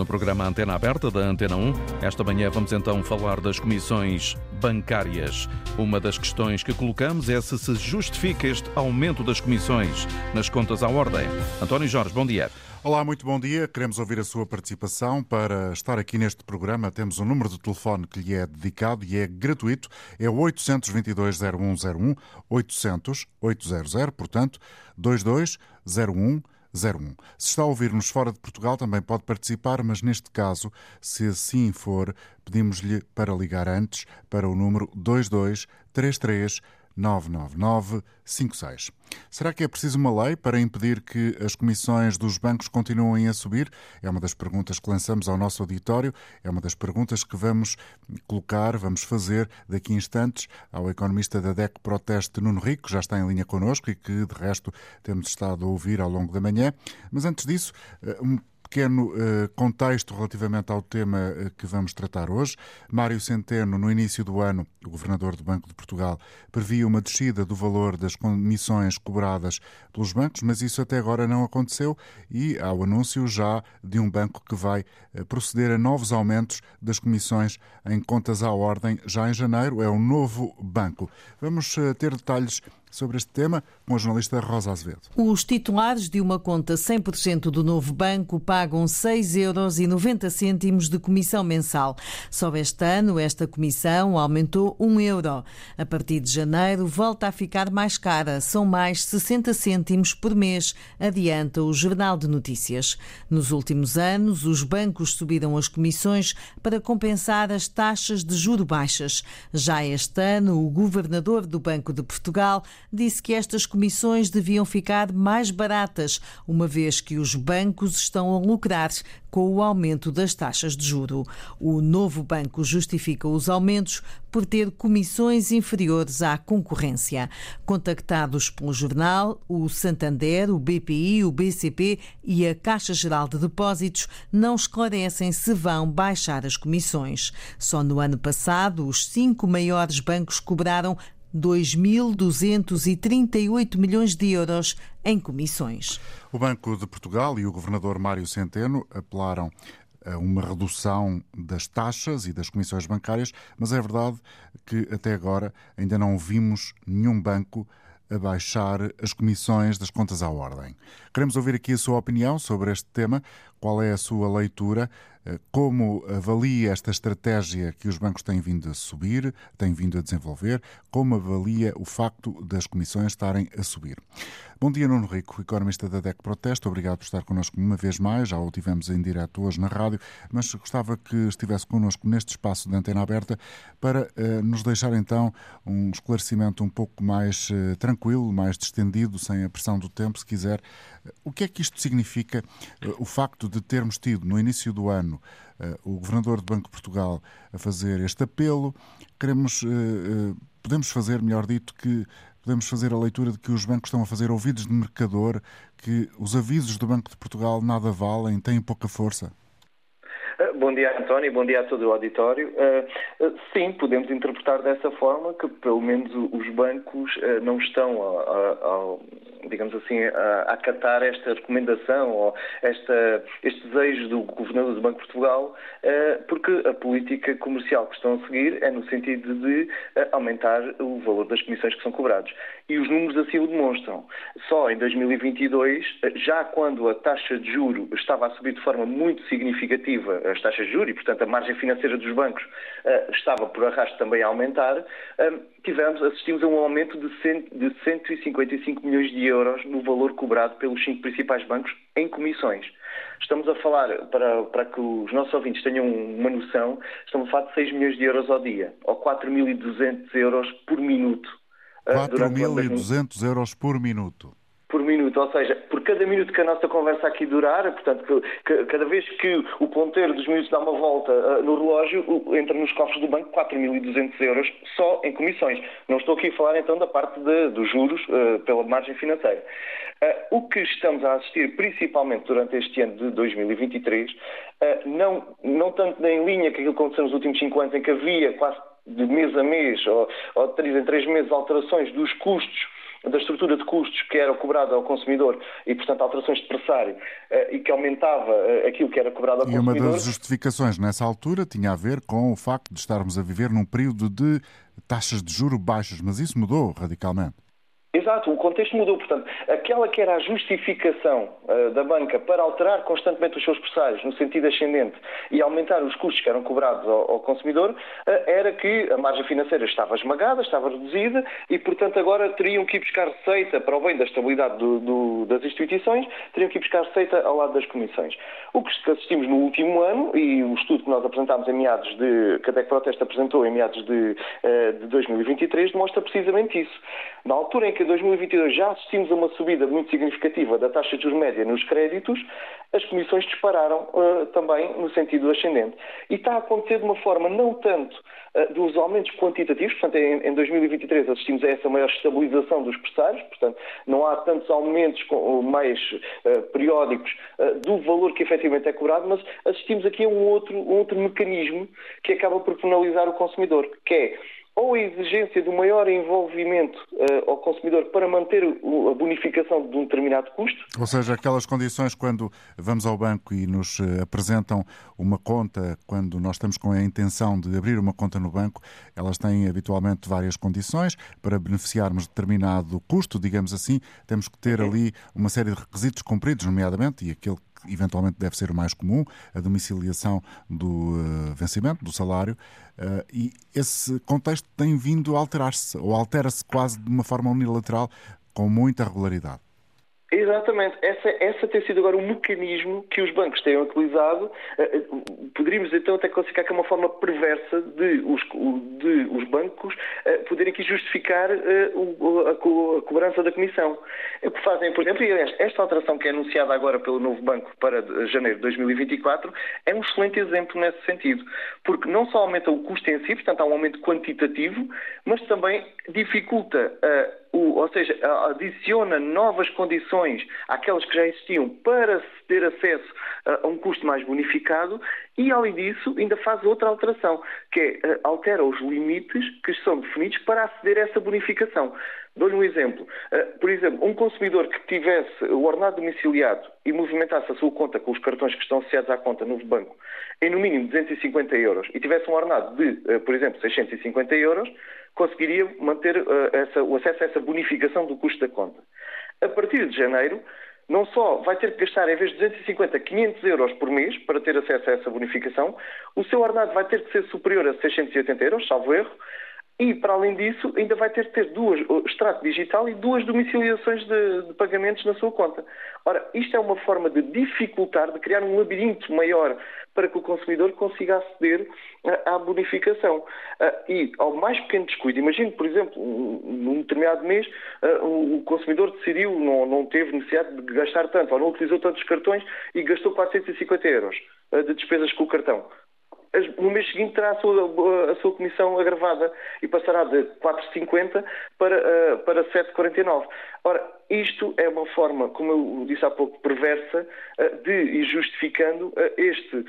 no programa Antena Aberta da Antena 1. Esta manhã vamos então falar das comissões bancárias. Uma das questões que colocamos é se se justifica este aumento das comissões nas contas à ordem. António Jorge, bom dia. Olá, muito bom dia. Queremos ouvir a sua participação. Para estar aqui neste programa, temos um número de telefone que lhe é dedicado e é gratuito. É o 822-0101, 800-800, portanto, 2201 01. Se está a ouvir-nos fora de Portugal, também pode participar, mas neste caso, se assim for, pedimos-lhe para ligar antes para o número 2233 99956. Será que é preciso uma lei para impedir que as comissões dos bancos continuem a subir? É uma das perguntas que lançamos ao nosso auditório, é uma das perguntas que vamos colocar, vamos fazer daqui a instantes ao economista da DEC Proteste, Nuno Rico, que já está em linha connosco e que, de resto, temos estado a ouvir ao longo da manhã. Mas antes disso, eh, um pequeno uh, contexto relativamente ao tema uh, que vamos tratar hoje. Mário Centeno, no início do ano, o governador do Banco de Portugal, previa uma descida do valor das comissões cobradas pelos bancos, mas isso até agora não aconteceu e há o anúncio já de um banco que vai uh, proceder a novos aumentos das comissões em contas à ordem já em janeiro. É o novo banco. Vamos ter detalhes sobre este tema com a jornalista Rosa Azevedo. Os titulares de uma conta 100% do novo banco pagam 6,90 euros de comissão mensal. Só este ano, esta comissão aumentou 1 euro. A partir de janeiro, volta a ficar mais cara. São mais 60 cêntimos por mês, adianta o Jornal de Notícias. Nos últimos anos, os bancos subiram as comissões para compensar as taxas de juro baixas. Já este ano, o governador do Banco de Portugal disse que estas comissões deviam ficar mais baratas, uma vez que os bancos estão a lucrar com o aumento das taxas de juro. O novo banco justifica os aumentos por ter comissões inferiores à concorrência. Contactados pelo jornal, o Santander, o BPI, o BCP e a Caixa Geral de Depósitos não esclarecem se vão baixar as comissões. Só no ano passado, os cinco maiores bancos cobraram 2.238 milhões de euros em comissões. O Banco de Portugal e o governador Mário Centeno apelaram a uma redução das taxas e das comissões bancárias, mas é verdade que até agora ainda não vimos nenhum banco a baixar as comissões das contas à ordem. Queremos ouvir aqui a sua opinião sobre este tema, qual é a sua leitura eh, como avalia esta estratégia que os bancos têm vindo a subir, têm vindo a desenvolver? Como avalia o facto das comissões estarem a subir? Bom dia, Nuno Rico, economista da DEC Proteste. Obrigado por estar connosco uma vez mais. Já o tivemos em direto hoje na rádio, mas gostava que estivesse connosco neste espaço de antena aberta para uh, nos deixar então um esclarecimento um pouco mais uh, tranquilo, mais distendido, sem a pressão do tempo, se quiser. Uh, o que é que isto significa, o facto de termos tido no início do ano o governador do Banco de Portugal a fazer este apelo? Queremos, podemos fazer, melhor dito, que podemos fazer a leitura de que os bancos estão a fazer ouvidos de mercador, que os avisos do Banco de Portugal nada valem, têm pouca força? Bom dia, António, bom dia a todo o auditório. Eh, eh, sim, podemos interpretar dessa forma que, pelo menos, os bancos não estão, a, a, a, digamos assim, a acatar esta recomendação ou esta, este desejo do Governador do Banco de Portugal, porque a política comercial que estão a seguir é no sentido de aumentar o valor das comissões que são cobradas. E os números assim o demonstram. Só em 2022, já quando a taxa de juro estava a subir de forma muito significativa as taxas de juros e, portanto, a margem financeira dos bancos uh, estava por arrasto também a aumentar, uh, tivemos, assistimos a um aumento de, cento, de 155 milhões de euros no valor cobrado pelos cinco principais bancos em comissões. Estamos a falar, para, para que os nossos ouvintes tenham uma noção, estamos a falar de 6 milhões de euros ao dia, ou 4.200 euros por minuto. 4.200 euros por minuto por minuto, ou seja, por cada minuto que a nossa conversa aqui durar, portanto, que, que, cada vez que o ponteiro dos minutos dá uma volta uh, no relógio, uh, entra nos cofres do banco 4.200 euros só em comissões. Não estou aqui a falar então da parte de, dos juros uh, pela margem financeira. o que estamos a assistir, principalmente durante este ano de 2023, não, não tanto em linha com aquilo que aconteceu nos últimos cinco anos, em que havia quase de mês a mês ou, ou de três em três meses alterações dos custos da estrutura de custos que era cobrada ao consumidor e, portanto, alterações de pressário e que aumentava aquilo que era cobrado ao e consumidor. E uma das justificações nessa altura tinha a ver com o facto de estarmos a viver num período de taxas de juro baixas, mas isso mudou radicalmente. Exato, o contexto mudou. Portanto, aquela que era a justificação uh, da banca para alterar constantemente os seus pressários no sentido ascendente e aumentar os custos que eram cobrados ao, ao consumidor, uh, era que a margem financeira estava esmagada, estava reduzida e, portanto, agora teriam que ir buscar receita para o bem da estabilidade do, do, das instituições, teriam que ir buscar receita ao lado das comissões. O que assistimos no último ano, e o estudo que nós apresentámos em meados de, que a DEC Proteste apresentou em meados de, uh, de 2023, demonstra precisamente isso. Na altura em que em 2022 já assistimos a uma subida muito significativa da taxa de juros média nos créditos, as comissões dispararam uh, também no sentido ascendente. E está a acontecer de uma forma não tanto uh, dos aumentos quantitativos, portanto, em, em, 2023 assistimos a essa maior estabilização dos pressários, portanto, não há tantos aumentos com, mais uh, periódicos do valor que efetivamente é cobrado, mas assistimos aqui a um outro, um outro mecanismo que acaba por penalizar o consumidor, que é ou a exigência do maior envolvimento uh, ao consumidor para manter a bonificação de um determinado custo. Ou seja, aquelas condições quando vamos ao banco e nos eh, apresentam uma conta, quando nós estamos com a intenção de abrir uma conta no banco, elas têm habitualmente várias condições. Para beneficiarmos de determinado custo, digamos assim, temos que ter ali uma série de requisitos cumpridos, nomeadamente, e aquele eventualmente deve ser o mais comum, a domiciliação do uh, vencimento, do salário, uh, e esse contexto tem vindo a alterar-se, ou altera-se quase de uma forma unilateral, com muita regularidade. Exatamente. Essa, essa tem sido agora o mecanismo que os bancos têm utilizado. Eh, eh, poderíamos então até classificar que é uma forma perversa de os, de os bancos eh, poderem aqui justificar a, cobrança da comissão. O que fazem, por exemplo, e aliás, esta alteração que é anunciada agora pelo novo banco para janeiro de 2024 é um excelente exemplo nesse sentido. Porque não só aumenta o custo em si, portanto há um aumento quantitativo, mas também dificulta a o, ou seja, adiciona novas condições àquelas que já existiam para ter acesso a, um custo mais bonificado e, além disso, ainda faz outra alteração, que é altera os limites que são definidos para aceder a essa bonificação. Dou-lhe um exemplo. Por exemplo, um consumidor que tivesse o ordenado domiciliado e movimentasse a sua conta com os cartões que estão associados à conta no banco em no mínimo 250 euros e tivesse um ordenado de, por exemplo, 650 euros, conseguiria manter uh, essa, o acesso a essa bonificação do custo da conta. A partir de janeiro, não só vai ter que gastar, em vez de 250, 500 euros por mês para ter acesso a essa bonificação, o seu ordenado vai ter que ser superior a 680 euros, salvo erro, e, para além disso, ainda vai ter que ter duas, extrato digital e duas domiciliações de, de, pagamentos na sua conta. Ora, isto é uma forma de dificultar, de criar um labirinto maior para que o consumidor consiga aceder à bonificação. Ah, e, ao mais pequeno descuido, imagine, por exemplo, num determinado mês, ah, o consumidor decidiu, não, não teve necessidade de gastar tanto, ou não utilizou tantos cartões e gastou 450 euros ah, de despesas com o cartão no mês seguinte terá a sua, a sua comissão agravada e passará de 4,50 para, uh, para 7,49. Ora, isto é uma forma, como eu disse há pouco, perversa uh, de ir justificando uh, este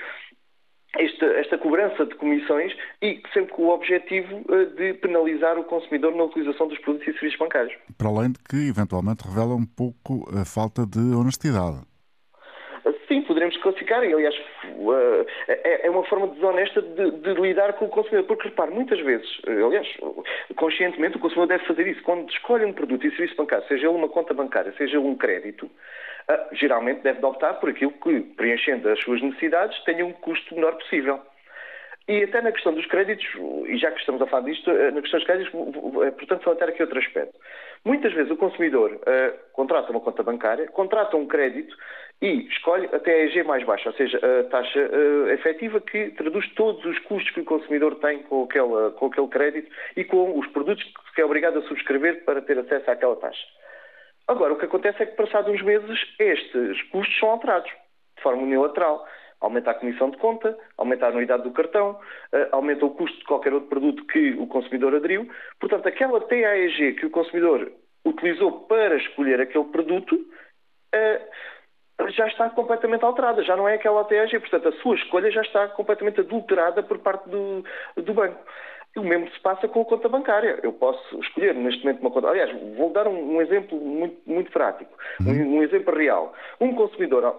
esta, esta, cobrança de comissões e sempre com o objetivo de penalizar o consumidor na utilização dos produtos e serviços bancários. Para além de que, eventualmente, revela um pouco a falta de honestidade. Poderemos classificar, e aliás uh, é, é, uma forma desonesta de, de, lidar com o consumidor, porque repare, muitas vezes, uh, aliás, conscientemente o consumidor deve fazer isso, quando escolhe um produto e serviço bancário, seja ele uma conta bancária, seja ele um crédito, uh, geralmente deve optar por aquilo que, preenchendo as suas necessidades, tenha um custo menor possível. E até na questão dos créditos, e já que estamos a falar disto, na questão dos créditos, portanto salientar aqui outro aspecto. Muitas vezes o consumidor uh, contrata uma conta bancária, contrata um crédito e escolhe até a EG mais baixa, ou seja, a taxa uh, efetiva que traduz todos os custos que o consumidor tem com aquele, com aquele crédito e com os produtos que é obrigado a subscrever para ter acesso àquela taxa. Agora, o que acontece é que, passados uns meses, estes custos são alterados de forma unilateral. Aumenta a comissão de conta, aumenta a anuidade do cartão, uh, aumenta o custo de qualquer outro produto que o consumidor aderiu. Portanto, aquela TAEG que o consumidor utilizou para escolher aquele produto, uh, já está completamente alterada, já não é aquela ATG, portanto a sua escolha já está completamente adulterada por parte do, do banco. E o mesmo se passa com a conta bancária. Eu posso escolher neste momento uma conta. Aliás, vou dar um, um exemplo muito, muito prático, um, uhum. um, exemplo real. Um consumidor,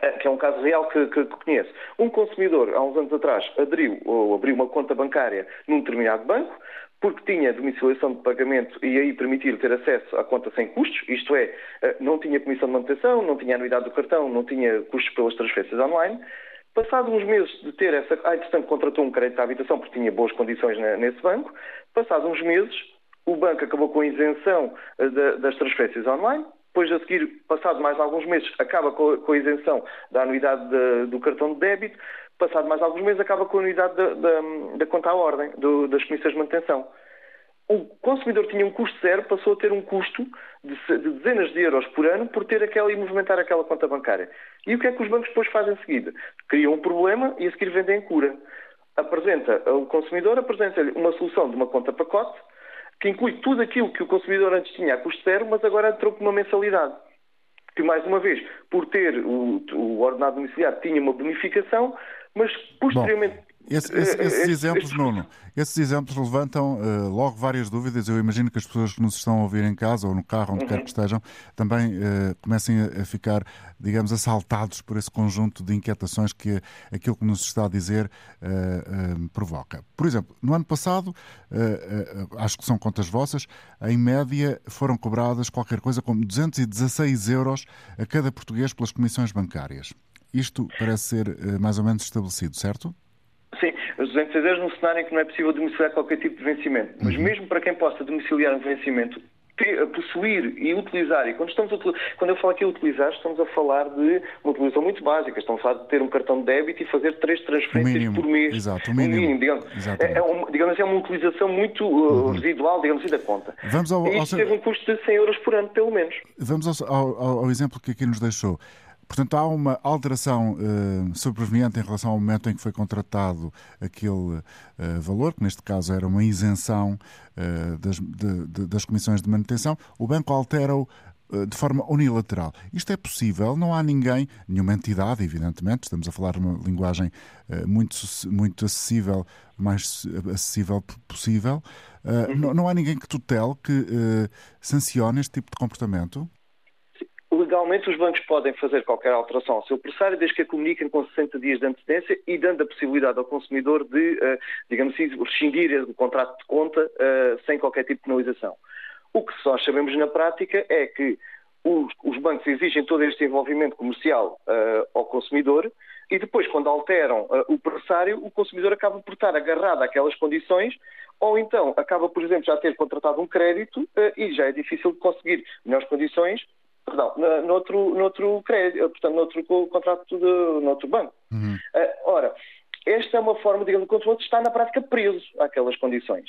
eh, que é um caso real que, que, que, conheço, um consumidor há uns anos atrás aderiu ou abriu uma conta bancária num determinado banco, porque tinha domiciliação de pagamento e aí permitir ter acesso à conta sem custos, isto é, eh, não tinha comissão de manutenção, não tinha anuidade do cartão, não tinha custos pelas transferências online. Passados uns meses de ter essa. Ah, entretanto, contratou um crédito à habitação porque tinha boas condições nesse banco. Passados uns meses, o banco acabou com a isenção eh, das transferências online. Depois, a seguir, passado mais alguns meses, acaba com a isenção da anuidade do cartão de débito. Passado mais alguns meses, acaba com a anuidade da, da, da conta à ordem, do, das comissões de manutenção o consumidor tinha um custo zero, passou a ter um custo de, dezenas de euros por ano por ter aquela e movimentar aquela conta bancária. E o que é que os bancos depois fazem em seguida? Criam um problema e a seguir vendem cura. Apresenta, o consumidor apresenta-lhe uma solução de uma conta pacote que inclui tudo aquilo que o consumidor antes tinha a custo zero, mas agora entrou com uma mensalidade. Que, mais uma vez, por ter o, o ordenado domiciliado, tinha uma bonificação, mas posteriormente Bom. Esse, esse, esses exemplos, Nuno, esses exemplos levantam uh, logo várias dúvidas. Eu imagino que as pessoas que nos estão a ouvir em casa ou no carro, onde uhum. quer que estejam, também uh, comecem a, a, ficar, digamos, assaltados por esse conjunto de inquietações que aquilo que nos está a dizer uh, provoca. Por exemplo, no ano passado, acho que são contas vossas, em média foram cobradas qualquer coisa como 216 euros a cada português pelas comissões bancárias. Isto parece ser mais ou menos estabelecido, certo? Os 206 euros num cenário em que não é possível domiciliar qualquer tipo de vencimento. Mas uhum. mesmo para quem possa domiciliar um vencimento, ter, possuir e utilizar, e quando, estamos quando eu falo aqui utilizar, estamos a falar de uma utilização muito básica. Estamos a falar de ter um cartão de débito e fazer três transferências mínimo, por mês. Exato, o mínimo. mínimo digamos, é, é, uma, digamos assim, é uma utilização muito uh, uhum. residual, digamos assim, da conta. Vamos ao, e isto teve um custo de 100 euros por ano, pelo menos. Vamos ao, ao, ao exemplo que aqui nos deixou. Portanto, há uma alteração uh, sobreveniente em relação ao momento em que foi contratado aquele uh, valor, que neste caso era uma isenção uh, das, de, de, das comissões de manutenção. O banco altera-o de forma unilateral. Isto é possível, não há ninguém, nenhuma entidade, evidentemente, estamos a falar uma linguagem muito, muito acessível, mais acessível possível. Uhum. Não, não, há ninguém que tutele, que sancione este tipo de comportamento? Legalmente os bancos podem fazer qualquer alteração ao seu pressário desde que a comuniquem com 60 dias de antecedência e dando a possibilidade ao consumidor de, uh, digamos assim, rescindir o contrato de conta uh, sem qualquer tipo de penalização. O que nós sabemos na prática é que os, os bancos exigem todo este envolvimento comercial uh, ao consumidor e depois, quando alteram o pressário, o consumidor acaba por estar agarrado àquelas condições ou então acaba, por exemplo, já ter contratado um crédito e já é difícil de conseguir melhores condições perdão, noutro, noutro crédito, portanto, noutro contrato de noutro banco. Uhum. Uh, ora, esta é uma forma, digamos, o controle está na prática preso àquelas condições.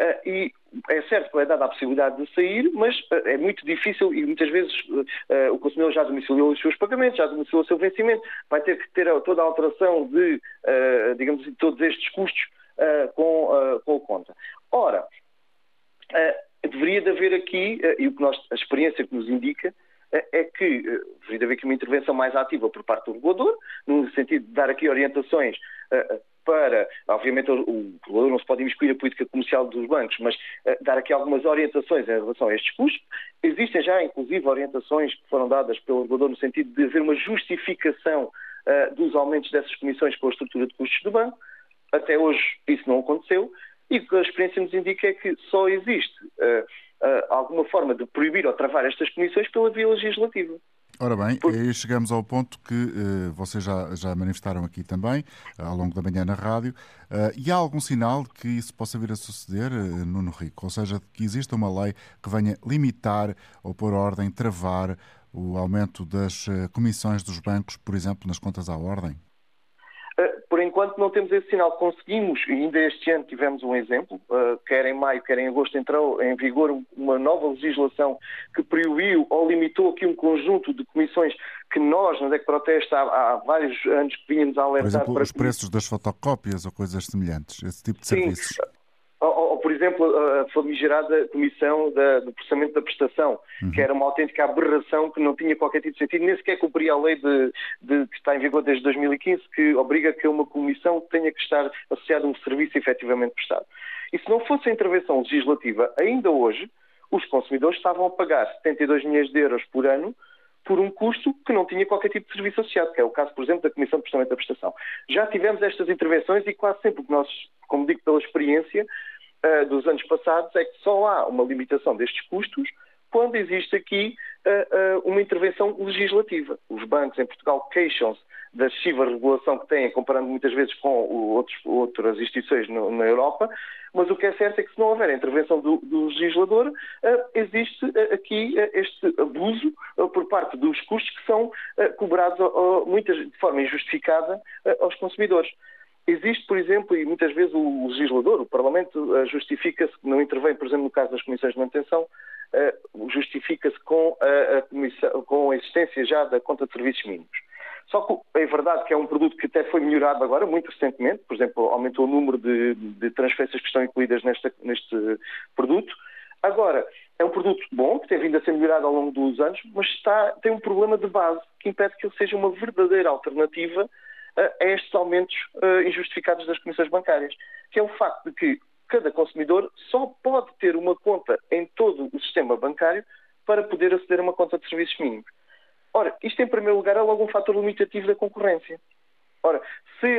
Uh, e é certo que é dada a possibilidade de sair, mas uh, é muito difícil e muitas vezes uh, o consumidor já domiciliou os seus pagamentos, já domiciliou o seu vencimento, vai ter que ter toda a alteração de, digamos assim, todos estes custos com, com a conta. Ora, deveria de haver aqui, e o que nós, a experiência que nos indica, é, é que eh, deveria haver aqui uma intervenção mais ativa por parte do regulador, no sentido de dar aqui orientações eh, para, obviamente, o regulador não se pode imiscuir a política comercial dos bancos, mas dar aqui algumas orientações em relação a estes custos. Existem já, inclusive, orientações que foram dadas pelo regulador no sentido de haver uma justificação dos aumentos dessas comissões com a estrutura de custos do banco. Até hoje isso não aconteceu e o que a experiência nos indica é que só existe alguma forma de proibir ou travar estas comissões pela via legislativa. Ora bem, Por... aí chegamos ao ponto que uh, vocês já, já manifestaram aqui também, uh, ao longo da manhã na rádio, uh, e há algum sinal que isso possa vir a suceder, uh, Nuno Rico? Ou seja, que exista uma lei que venha limitar ou pôr ordem, travar o aumento das comissões dos bancos, por exemplo, nas contas à ordem? Enquanto não temos esse sinal. Conseguimos, e ainda este ano tivemos um exemplo, uh, quer em maio, quer em agosto, entrou em vigor uma nova legislação que proibiu ou limitou aqui um conjunto de comissões que nós, na DEC Protesta, há, há vários anos que vínhamos a alertar... Por exemplo, para os preços das fotocópias ou coisas semelhantes, esse tipo de Sim. serviços. Ou, ou, por exemplo, a famigerada comissão da, do processamento da prestação, uhum. que era uma autêntica aberração que não tinha qualquer tipo de sentido, nem sequer cumpria a lei de, de, que está em vigor desde 2015, que obriga que uma comissão tenha que estar associada a um serviço efetivamente prestado. E se não fosse a intervenção legislativa, ainda hoje, os consumidores estavam a pagar 72 milhões de euros por ano por um custo que não tinha qualquer tipo de serviço associado, que é o caso, por exemplo, da Comissão de Prestamento da Prestação. Já tivemos estas intervenções e quase sempre que nós, como digo pela experiência uh, dos anos passados, é que só há uma limitação destes custos quando existe aqui uh, uh, uma intervenção legislativa. Os bancos em Portugal queixam-se da excessiva regulação que têm, comparando muitas vezes com outros, outras instituições no, na Europa, mas o que é certo é que se não houver intervenção do, do legislador, uh, existe uh, aqui uh, este abuso por parte dos custos que são cobrados muitas, de forma injustificada aos consumidores. Existe, por exemplo, e muitas vezes o legislador, o Parlamento, justifica-se, não intervém, por exemplo, no caso das comissões de manutenção, justifica-se com, com a existência já da conta de serviços mínimos. Só que é verdade que é um produto que até foi melhorado agora, muito recentemente. Por exemplo, aumentou o número de, de transferências que estão incluídas nesta, neste produto. Agora, é um produto bom, que tem vindo a ser melhorado ao longo dos anos, mas está, tem um problema de base que impede que ele seja uma verdadeira alternativa a, a estes aumentos uh, injustificados das comissões bancárias, que é o facto de que cada consumidor só pode ter uma conta em todo o sistema bancário para poder aceder a uma conta de serviços mínimos. Ora, isto em primeiro lugar é logo um fator limitativo da concorrência. Ora, se,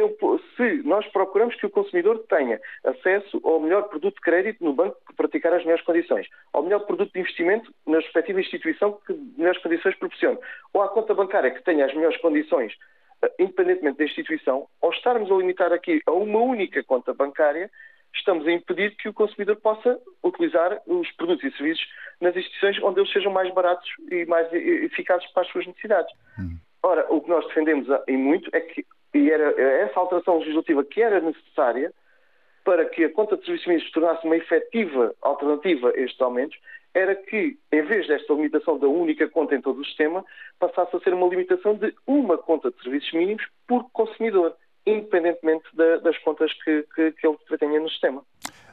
se, nós procuramos que o consumidor tenha acesso ao melhor produto de crédito no banco que praticar as melhores condições, ao melhor produto de investimento na respectiva instituição que melhores condições proporcione, ou à conta bancária que tenha as melhores condições, eh, independentemente da instituição, ao estarmos a limitar aqui a uma única conta bancária, estamos a impedir que o consumidor possa utilizar os produtos e serviços nas instituições onde eles sejam mais baratos e mais eficazes para as suas necessidades. Hum. Ora, o que nós defendemos em muito é que e era essa alteração legislativa que era necessária para que a conta de serviços mínimos se tornasse uma efetiva alternativa a estes aumentos, era que, em vez desta limitação da única conta em todo o sistema, passasse a ser uma limitação de uma conta de serviços mínimos por consumidor independentemente da, das contas que, que, que ele tenha no sistema.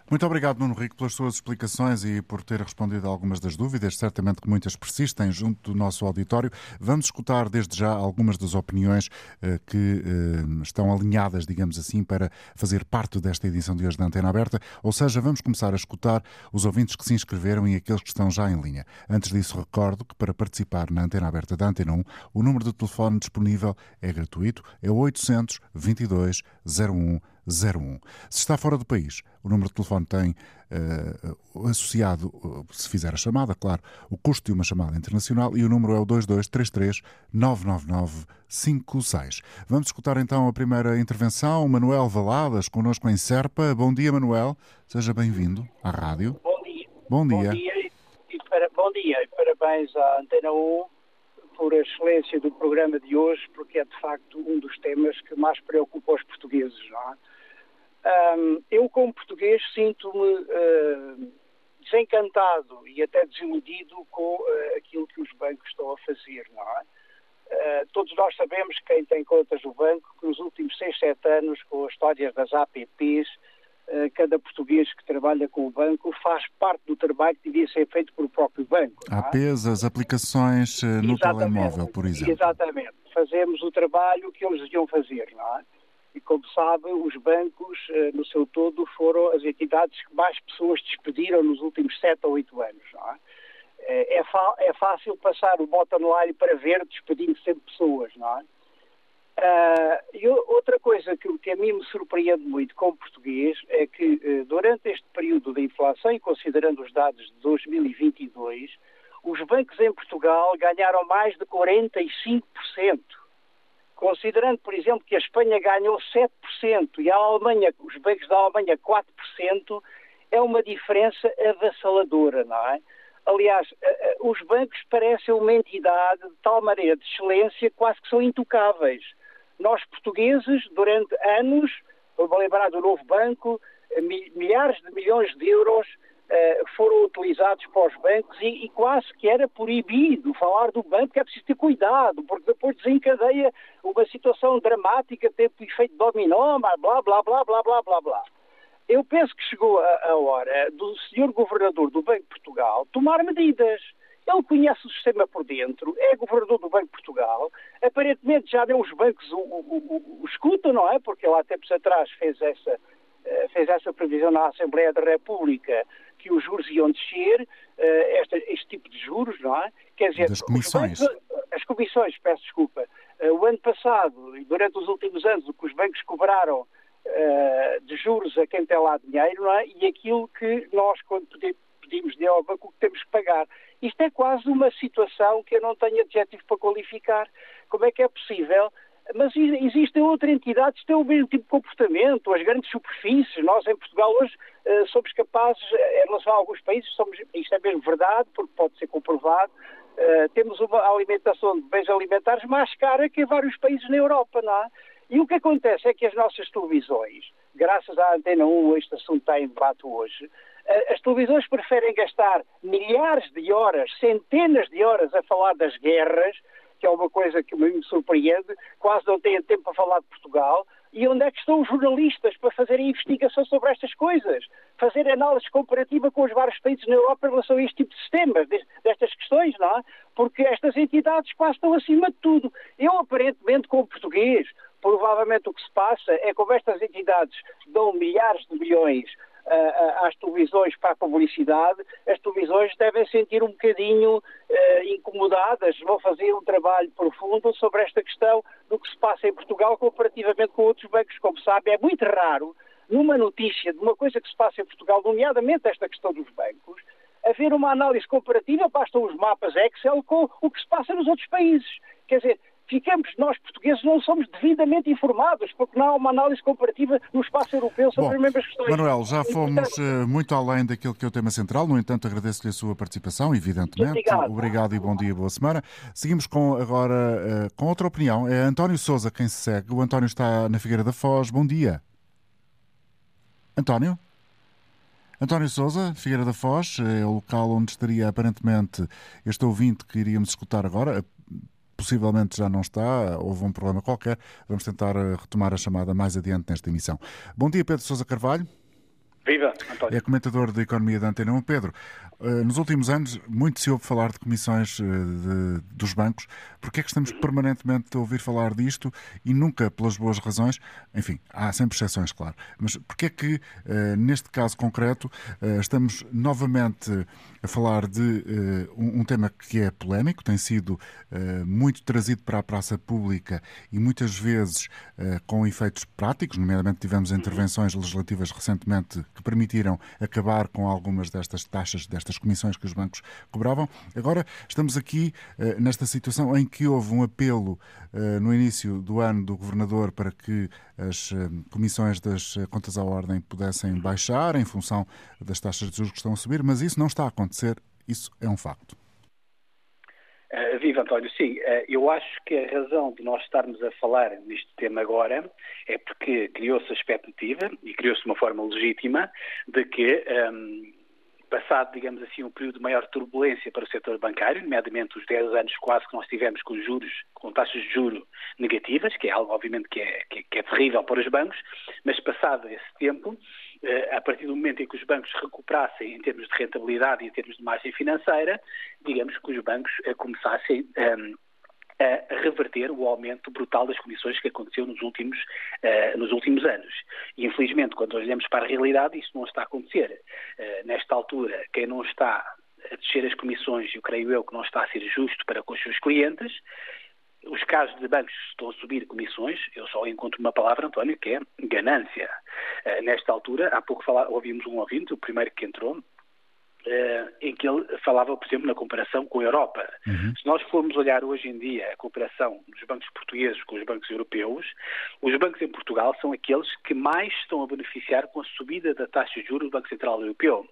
Muito obrigado, Nuno Rico, pelas suas explicações e por ter respondido a algumas das dúvidas. Certamente que muitas persistem junto do nosso auditório. Vamos escutar desde já algumas das opiniões eh, que eh, estão alinhadas, digamos assim, para fazer parte desta edição de hoje da Antena Aberta. Ou seja, vamos começar a escutar os ouvintes que se inscreveram e aqueles que estão já em linha. Antes disso, recordo que para participar na Antena Aberta da Antena 1, o número de telefone disponível é gratuito, é 800 22 01 01. Se está fora do país, o número de telefone tem uh, associado, uh, se fizer a chamada, claro, o custo de uma chamada internacional e o número é o 2233 999 56. Vamos escutar então a primeira intervenção. Manuel Valadas, connosco em Serpa. Bom dia, Manuel. Seja bem-vindo à rádio. Bom dia. Bom dia. Bom dia e, para, bom dia e parabéns à Antena 1 por a excelência do programa de hoje, porque é de facto um dos temas que mais preocupa os portugueses, não é? Um, eu, como português, sinto-me uh, desencantado e até desiludido com uh, aquilo que os bancos estão a fazer, não é? Uh, todos nós sabemos, quem tem contas no banco, que nos últimos 6, 7 anos, com as histórias das APPs, cada português que trabalha com o banco faz parte do trabalho que devia ser feito pelo próprio banco. É? APs, as aplicações no Exatamente. telemóvel, por exemplo. Exatamente. Fazemos o trabalho que eles deviam fazer, não é? E como sabe, os bancos, eh, no seu todo, foram as entidades que mais pessoas despediram nos últimos sete ou oito anos. É? Eh, é, é, fácil passar o bottom line para ver despedindo sempre pessoas, não é? Uh, e outra coisa que, que, a mim me surpreende muito como português é que uh, durante este período de inflação e considerando os dados de 2022, os bancos em Portugal ganharam mais de 45%. Considerando, por exemplo, que a Espanha ganhou 7% e a Alemanha, os bancos da Alemanha 4%, é uma diferença avassaladora, não é? Aliás, os bancos parecem uma entidade de tal maneira de excelência quase que são intocáveis. Nós, portugueses, durante anos, vou lembrar do novo banco, milhares de milhões de euros eh, foram utilizados para os bancos e, e, quase que era proibido falar do banco, é preciso ter cuidado, porque depois desencadeia uma situação dramática, tem o efeito dominó, blá, blá, blá, blá, blá, blá, blá. eu penso que chegou a, a hora do senhor governador do Banco de Portugal tomar medidas. Ele conhece o sistema por dentro, é governador do Banco de Portugal, aparentemente já deu os bancos o, o, o, o escuta, não é? Porque ele há tempos atrás fez essa, eh, fez essa previsão na Assembleia da República que os juros iam descer, eh, este, este tipo de juros, não é? Quer dizer, das comissões. Bancos, as comissões, peço desculpa. Eh, o ano passado e durante os últimos anos, o que os bancos cobraram de juros a quem tem lá dinheiro, não é? E aquilo que nós, quando pedimos dinheiro ao banco, o que temos que pagar. Isto é quase uma situação que eu não tenho adjetivo para qualificar. Como é que é possível? Mas existem outras entidades que têm o mesmo tipo de comportamento, as grandes superfícies. Nós, em Portugal, hoje, eh, somos capazes, eh, em relação a alguns países, somos, isto é mesmo verdade, porque pode ser comprovado, uh, temos uma alimentação de bens alimentares mais cara que em vários países na Europa, não é? E o que acontece é que as nossas televisões, graças à Antena 1, este assunto está em debate hoje, as televisões preferem gastar milhares de horas, centenas de horas a falar das guerras, que é uma coisa que me surpreende, quase não têm tempo para falar de Portugal, e onde é que estão os jornalistas para fazerem investigação sobre estas coisas? Fazer análise comparativa com os vários países na Europa em relação a este tipo de sistemas, destas questões, não é? Porque estas entidades quase estão acima de tudo. Eu, aparentemente, como português, provavelmente o que se passa é que estas entidades dão milhares de milhões às televisões para a publicidade, as televisões devem sentir um bocadinho uh, incomodadas, vão fazer um trabalho profundo sobre esta questão do que se passa em Portugal comparativamente com outros bancos. Como sabe, é muito raro, numa notícia de uma coisa que se passa em Portugal, nomeadamente esta questão dos bancos, haver uma análise comparativa, bastam os mapas Excel com o que se passa nos outros países. Quer dizer, ficamos, nós portugueses não somos devidamente informados, porque não há uma análise comparativa no espaço europeu sobre Bom, as mesmas questões. Manuel, já fomos uh, muito além daquilo que é o tema central, no entanto agradeço-lhe a sua participação, evidentemente. Obrigado. Obrigado e bom dia, boa semana. Seguimos com, agora uh, com outra opinião. É António Souza quem se segue. O António está na Figueira da Foz. Bom dia. António? António Souza, Figueira da Foz, é o local onde estaria aparentemente este ouvinte que iríamos escutar agora possivelmente já não está, houve um problema qualquer. Vamos tentar eh, retomar a chamada mais adiante nesta emissão. Bom dia, Pedro Sousa Carvalho. Viva, António. É comentador de Economia da Antena 1. Pedro, eh, nos últimos anos muito se ouve falar de comissões eh, de, dos bancos. Porquê é que estamos permanentemente a ouvir falar disto e nunca pelas boas razões? Enfim, há sempre exceções, claro. Mas porquê é que, neste caso concreto, estamos novamente a falar de um tema que é polémico, tem sido muito trazido para a praça pública e muitas vezes com efeitos práticos, nomeadamente tivemos intervenções legislativas recentemente que permitiram acabar com algumas destas taxas, destas comissões que os bancos cobravam. Agora estamos aqui uh, nesta situação em que houve um apelo uh, no início do ano do governador para que as uh, comissões das contas à ordem pudessem baixar em função das taxas de juros que estão a subir, mas isso não está a acontecer, isso é um facto. Uh, viva António, sim, uh, eu acho que a razão de nós estarmos a falar neste tema agora é porque criou-se a expectativa e criou-se uma forma legítima de que um, ehm, passado, digamos assim, um período de maior turbulência para o setor bancário, nomeadamente os 10 anos quase que nós tivemos com juros, com taxas de juro negativas, que é algo obviamente que é, que, que é terrível para os bancos, mas passado esse tempo, a partir do momento em que os bancos recuperassem em termos de rentabilidade e em termos de margem financeira, digamos que os bancos eh, começassem ehm, a reverter o aumento brutal das comissões que aconteceu nos últimos, uh, nos últimos anos. E, infelizmente, quando olhamos para a realidade, isso não está a acontecer. Uh, nesta altura, quem não está a descer as comissões, eu creio eu que não está a ser justo para com os seus clientes, os casos de bancos estão a subir comissões, eu só encontro uma palavra, António, que é ganância. Uh, nesta altura, há pouco falar, ouvimos um ouvinte, o primeiro que entrou, Uh, em que ele falava, por exemplo, na comparação com a Europa. Uhum. Se nós formos olhar hoje em dia a comparação dos bancos portugueses com os bancos europeus, os bancos em Portugal são aqueles que mais estão a beneficiar com a subida da taxa de juros do Banco Central Europeu.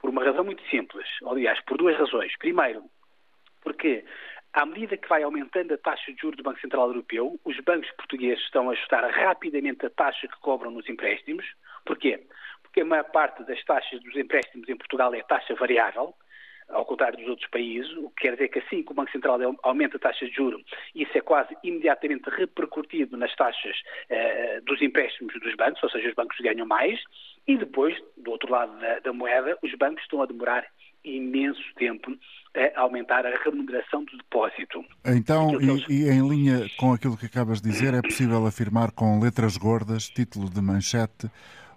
Por uma razão muito simples, aliás, por duas razões. Primeiro, porque à medida que vai aumentando a taxa de juros do Banco Central Europeu, os bancos portugueses estão a ajustar rapidamente a taxa que cobram nos empréstimos. Porquê? porque a maior parte das taxas dos empréstimos em Portugal é taxa variável, ao contrário dos outros países, o que quer dizer que assim que o Banco Central aumenta a taxa de juro, isso é quase imediatamente repercutido nas taxas uh, dos empréstimos dos bancos, ou seja, os bancos ganham mais, e depois, do outro lado da, da moeda, os bancos estão a demorar imenso tempo a aumentar a remuneração do depósito. Então, e, e, em linha com aquilo que acabas de dizer, é possível afirmar com letras gordas, título de manchete,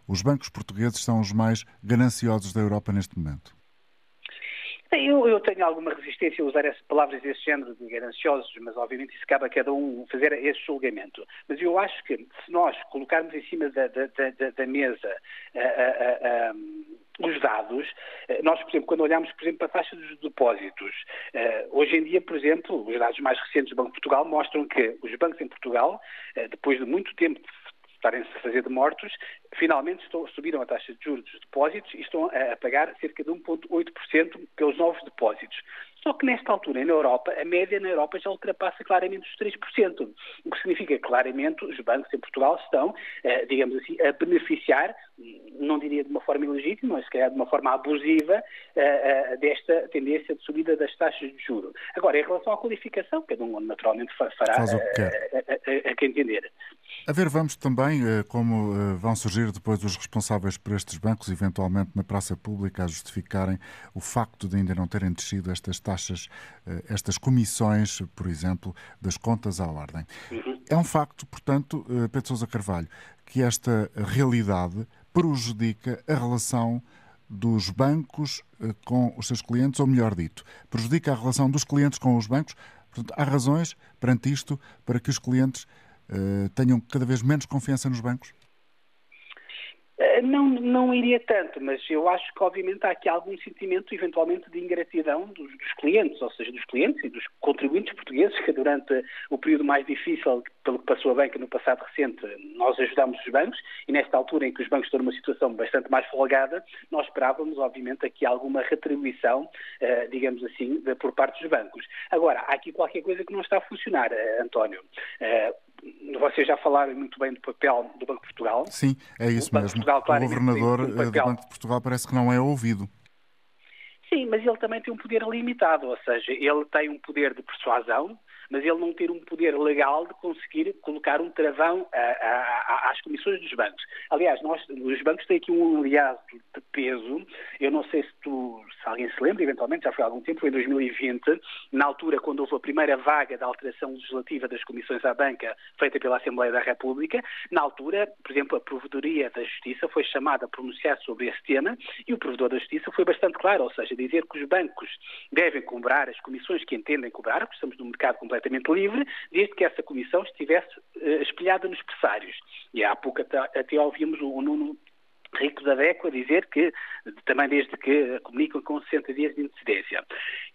os bancos portugueses são os mais gananciosos da Europa neste momento? Eu, eu, tenho alguma resistência a usar essas palavras desse género de gananciosos, mas obviamente isso cabe a cada um fazer esse julgamento. Mas eu acho que se nós colocarmos em cima da, da, da, da mesa uh, uh, uh, os dados, eh, nós, por exemplo, quando olhamos, por exemplo, para a taxa dos depósitos, eh, hoje em dia, por exemplo, os dados mais recentes do Banco de Portugal mostram que os bancos em Portugal, eh, depois de muito tempo de estarem-se a fazer de mortos, finalmente estão, subiram a taxa de juros dos depósitos e estão a, pagar cerca de 1,8% pelos novos depósitos. Só que nesta altura, na Europa, a média na Europa já ultrapassa claramente os 3%, o que significa que claramente os bancos em Portugal estão, digamos assim, a beneficiar, não diria de uma forma ilegítima, mas se calhar de uma forma abusiva, eh, eh, desta tendência de subida das taxas de juros. Agora, em relação à qualificação, cada um naturalmente fará a, a, a, a quem entender. A ver, vamos também como vão surgir depois os responsáveis por estes bancos, eventualmente na praça pública, a justificarem o facto de ainda não terem descido estas taxas, eh, estas comissões, por exemplo, das contas à ordem. Uhum. É um facto, portanto, eh, Pedro Sousa Carvalho, que esta realidade prejudica a relação dos bancos eh, com os seus clientes, ou melhor dito, prejudica a relação dos clientes com os bancos. Portanto, há razões perante isto para que os clientes uh, tenham cada vez menos confiança nos bancos? Eh, não, não iria tanto, mas eu acho que obviamente há aqui algum sentimento eventualmente de ingratidão dos, dos, clientes, ou seja, dos clientes e dos contribuintes portugueses que durante o período mais difícil pelo que passou a banca no passado recente, nós ajudamos os bancos e nesta altura em que os bancos estão numa situação bastante mais folgada, nós esperávamos obviamente aqui alguma retribuição, eh, digamos assim, por parte dos bancos. Agora, há aqui qualquer coisa que não está a funcionar, eh, António vocês já falaram muito bem do papel do Banco de Portugal. Sim, é isso mesmo. Portugal, o governador um do Banco de Portugal parece que não é ouvido. Sim, mas ele também tem um poder limitado, ou seja, ele tem um poder de persuasão, mas ele não ter um poder legal de conseguir colocar um travão a, a, a, às comissões dos bancos. Aliás, nós, os bancos têm aqui um aliado de peso. Eu não sei se, tu, se alguém se lembra, eventualmente, já foi há algum tempo, foi em 2020, na altura quando houve a primeira vaga da alteração legislativa das comissões à banca feita pela Assembleia da República, na altura, por exemplo, a Provedoria da Justiça foi chamada a pronunciar sobre esse tema e o Provedor da Justiça foi bastante claro, ou seja, dizer que os bancos devem cobrar as comissões que entendem cobrar, porque estamos num mercado completamente completamente livre, desde que essa comissão estivesse uh, espelhada nos pressários. E há pouco até, até ouvimos o, Nuno Rico da DECO a dizer que, também desde que comunicam com 60 dias de antecedência.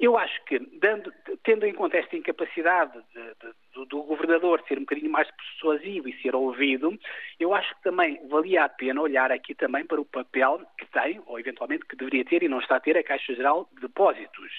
Eu acho que, dando, tendo em conta esta incapacidade de, de, do, do, governador ser um bocadinho mais persuasivo e ser ouvido, eu acho que também valia a pena olhar aqui também para o papel que tem, ou eventualmente que deveria ter e não está a ter, a Caixa Geral de Depósitos.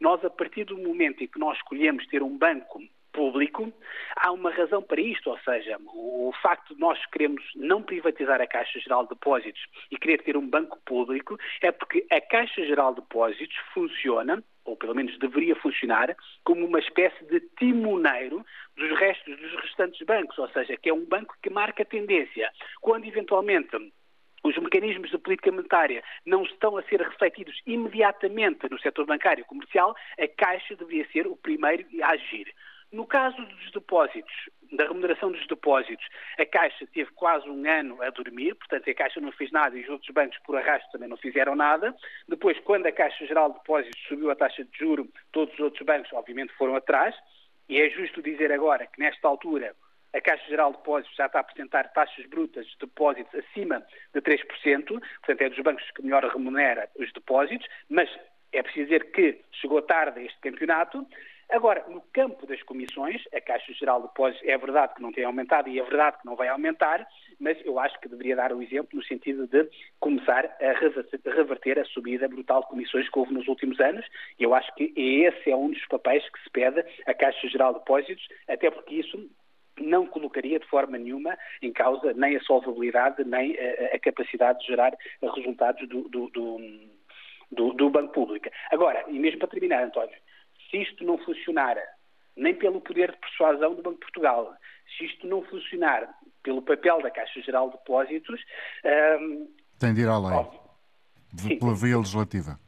Nós, a partir do momento em que nós escolhemos ter um banco público, há uma razão para isto, ou seja, o facto de nós queremos não privatizar a Caixa Geral de Depósitos e querer ter um banco público é porque a Caixa Geral de Depósitos funciona, ou pelo menos deveria funcionar, como uma espécie de timoneiro dos restos dos restantes bancos, ou seja, que é um banco que marca tendência. Quando eventualmente os mecanismos de política monetária não estão a ser refletidos imediatamente no setor bancário comercial, a Caixa deveria ser o primeiro a agir. No caso dos depósitos, da remuneração dos depósitos, a Caixa teve quase um ano a dormir, portanto a Caixa não fez nada e os outros bancos, por arrasto, também não fizeram nada. Depois, quando a Caixa Geral de Depósitos subiu a taxa de juro, todos os outros bancos, obviamente, foram atrás. E é justo dizer agora que, nesta altura, a Caixa Geral de Depósitos já está a apresentar taxas brutas de depósitos acima de 3%, portanto é dos bancos que melhor remunera os depósitos, mas é preciso dizer que chegou tarde este campeonato. Agora, no campo das comissões, a Caixa Geral de Depósitos é verdade que não tem aumentado e é verdade que não vai aumentar, mas eu acho que deveria dar o exemplo no sentido de começar a reverter a subida brutal de comissões que houve nos últimos anos eu acho que esse é um dos papéis que se pede à Caixa Geral de Depósitos, até porque isso não colocaria de forma nenhuma em causa nem a solvabilidade nem a, a capacidade de gerar resultados do, do, do do, Banco Público. Agora, e mesmo para terminar, António, se isto não funcionar nem pelo poder de persuasão do Banco de Portugal, se isto não funcionar pelo papel da Caixa Geral de Depósitos... Um, Tem de ir à lei, óbvio, pela via legislativa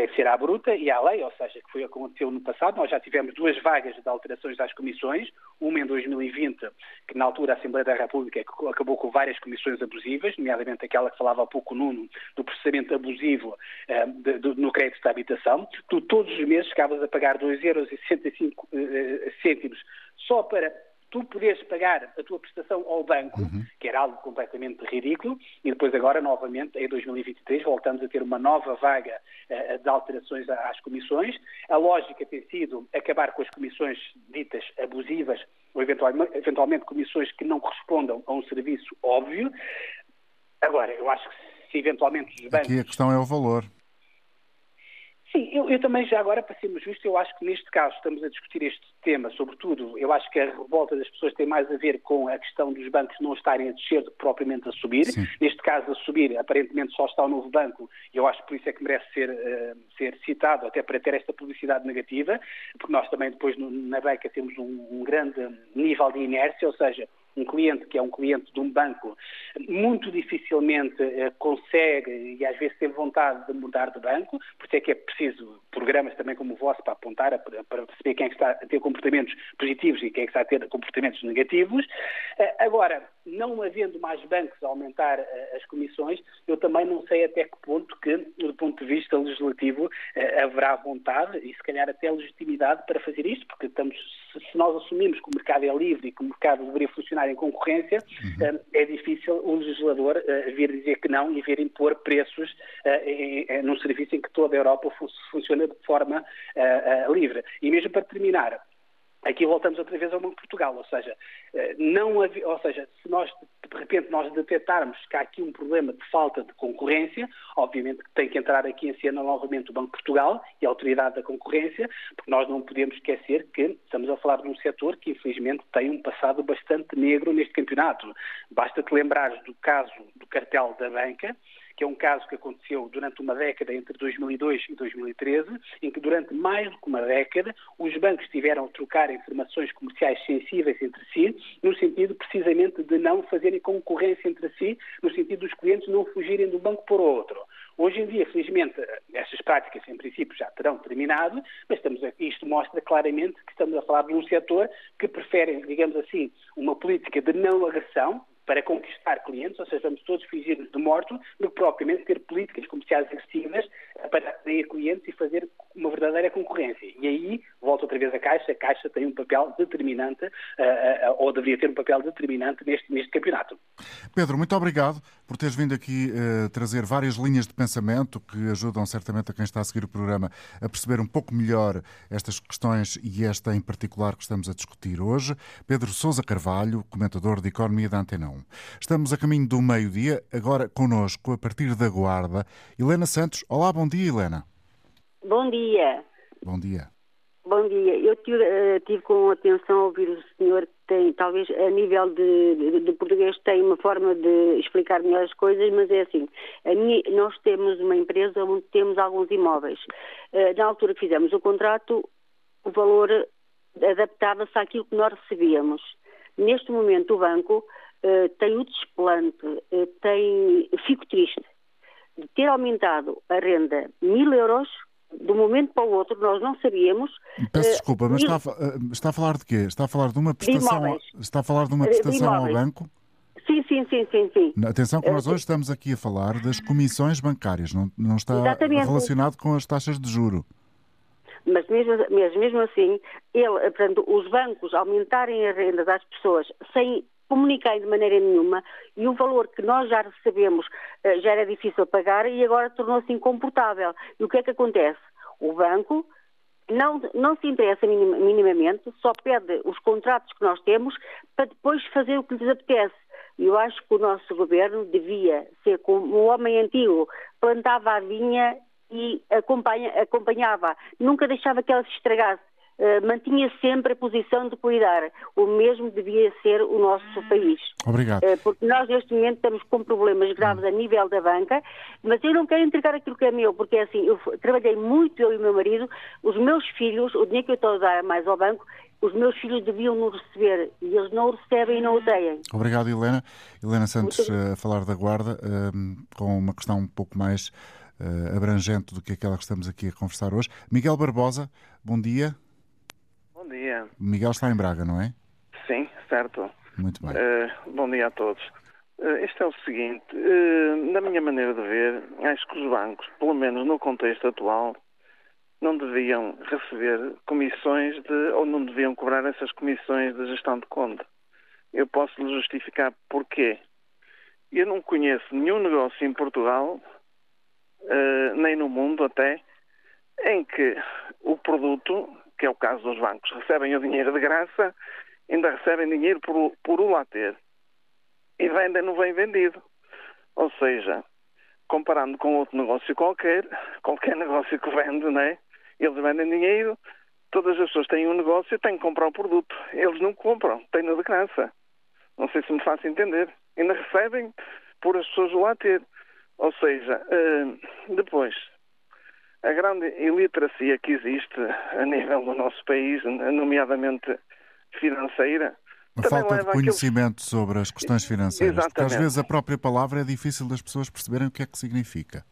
tem que ser à bruta e à lei, ou seja, que foi aconteceu no passado. Nós já tivemos duas vagas de alterações das comissões, uma em 2020, que na altura a Assembleia da República acabou com várias comissões abusivas, nomeadamente aquela que falava há pouco Nuno, do processamento abusivo uh, de, de, no crédito da habitação. Tu todos os meses ficavas a pagar 2,65€ uh, só para tu poderes pagar a tua prestação ao banco, uhum. que era algo completamente ridículo, e depois agora, novamente, em 2023, voltamos a ter uma nova vaga uh, de alterações às comissões. A lógica tem sido acabar com as comissões ditas abusivas, ou eventualmente, eventualmente comissões que não correspondam a um serviço óbvio. Agora, eu acho que se eventualmente os bancos... Aqui a questão é o valor. Sim, eu, eu, também já agora, para sermos justos, eu acho que neste caso estamos a discutir este tema, sobretudo, eu acho que a revolta das pessoas tem mais a ver com a questão dos bancos não estarem a descer do que propriamente a subir. Sim. Neste caso, a subir, aparentemente só está o novo banco, e eu acho que por isso é que merece ser, uh, ser citado, até para ter esta publicidade negativa, porque nós também depois no, na banca temos um, um grande nível de inércia, ou seja, um cliente que é um cliente de um banco muito dificilmente eh, consegue e às vezes tem vontade de mudar de banco, por isso é que é preciso programas também como o vosso para apontar, para perceber quem é que está a ter comportamentos positivos e quem é que está a ter comportamentos negativos. Eh, agora, não havendo mais bancos a aumentar eh, as comissões, eu também não sei até que ponto que, do ponto de vista legislativo, haverá vontade e se calhar até legitimidade para fazer isto, porque estamos, se nós assumimos que o mercado é livre e que o mercado deveria funcionar em concorrência, uhum. é difícil o legislador vir dizer que não e vir impor preços num serviço em que toda a Europa funciona de forma uh, livre. E mesmo para terminar, Aqui voltamos outra vez ao Banco de Portugal, ou seja, eh, não ou seja, se nós de repente nós detectarmos que há aqui um problema de falta de concorrência, obviamente que tem que entrar aqui em cena novamente o Banco de Portugal e a Autoridade da Concorrência, porque nós não podemos esquecer que estamos a falar de um setor que infelizmente tem um passado bastante negro neste campeonato. Basta te lembrares do caso do cartel da banca, que é um caso que aconteceu durante uma década, entre 2002 e 2013, em que durante mais do que uma década os bancos tiveram a trocar informações comerciais sensíveis entre si, no sentido precisamente de não fazerem concorrência entre si, no sentido dos clientes não fugirem de um banco para o outro. Hoje em dia, felizmente, estas práticas, em princípio, já terão terminado, mas estamos a, isto mostra claramente que estamos a falar de um setor que prefere, digamos assim, uma política de não agressão, para conquistar clientes, ou seja, vamos todos fingir de morto, do que propriamente ter políticas comerciais agressivas para atrair clientes e fazer uma verdadeira concorrência. E aí, volta outra vez a Caixa, a Caixa tem um papel determinante, uh, uh, ou deveria ter um papel determinante neste, neste campeonato. Pedro, muito obrigado por teres vindo aqui uh, trazer várias linhas de pensamento que ajudam certamente a quem está a seguir o programa a perceber um pouco melhor estas questões e esta em particular que estamos a discutir hoje. Pedro Sousa Carvalho, comentador de Economia da Antena 1. Estamos a caminho do meio-dia, agora conosco, a partir da Guarda, Helena Santos. Olá, bom dia, Helena. Bom dia. Bom dia. Bom dia. Eu tive, uh, tive, com atenção a ouvir o senhor que tem, talvez a nível de, de, de, português, tem uma forma de explicar melhor as coisas, mas é assim. Minha, nós temos uma empresa onde temos alguns imóveis. Uh, na altura que fizemos o contrato, o valor adaptava-se àquilo que nós recebíamos. Neste momento, o banco uh, tem o desplante, uh, tem, fico triste de ter aumentado a renda mil euros de um momento para o outro, nós não sabíamos. Peço uh, desculpa, mas mil... está, a, está, a, falar de quê? Está a falar de uma prestação, de está a falar de uma prestação de ao banco? Sim, sim, sim, sim, sim. Atenção que nós hoje estamos aqui a falar das comissões bancárias, não, não está Exatamente. relacionado com as taxas de juro. Mas mesmo, mesmo, mesmo assim, ele, portanto, os bancos aumentarem as rendas às pessoas sem comunicarem de maneira nenhuma e o valor que nós já recebemos uh, já era difícil pagar e agora tornou-se incomportável. E o que é que acontece? O banco não, não se interessa minimamente, só pede os contratos que nós temos para depois fazer o que lhes apetece. Eu acho que o nosso governo devia ser como o homem antigo, plantava a vinha e acompanha, acompanhava, nunca deixava que ela se estragasse mantinha sempre a posição de cuidar. O mesmo devia ser o nosso país. Obrigado. Uh, porque nós, neste momento, estamos com problemas graves a nível da banca, mas eu não quero entregar aquilo que é meu, porque é assim, eu trabalhei muito, eu e o meu marido, os meus filhos, o dinheiro que eu estou a dar mais ao banco, os meus filhos deviam nos receber e eles não o recebem e não o têm. Obrigado, Helena. Helena Santos, a falar da Guarda, com uma questão um pouco mais abrangente do que aquela que estamos aqui a conversar hoje. Miguel Barbosa, bom dia. Dia. Miguel está em Braga, não é? Sim, certo. Muito bem. Uh, bom dia a todos. Uh, isto é o seguinte, na minha maneira de ver, acho que os bancos, pelo menos no contexto atual, não deviam receber comissões de, ou não deviam cobrar essas comissões de gestão de conta. Eu posso lhe justificar porquê. Eu não conheço nenhum negócio em Portugal, uh, nem no mundo até, em que o produto, que é o caso dos bancos, recebem o dinheiro de graça, ainda recebem dinheiro por, por o lá ter. E vendem não vem vendido. Ou seja, comparando com outro negócio qualquer, qualquer negócio que vende, não é? Eles vendem dinheiro, todas as pessoas têm um negócio e têm que comprar o produto. Eles não compram, têm de graça. Não sei se me faço entender. Ainda recebem por as pessoas lá ter. Ou seja, eh, depois, a grande iliteracia que existe a nível do nosso país, nomeadamente financeira, a falta de conhecimento aquilo... sobre as questões financeiras. Exatamente. Porque às vezes a própria palavra é difícil das pessoas perceberem o que é que significa.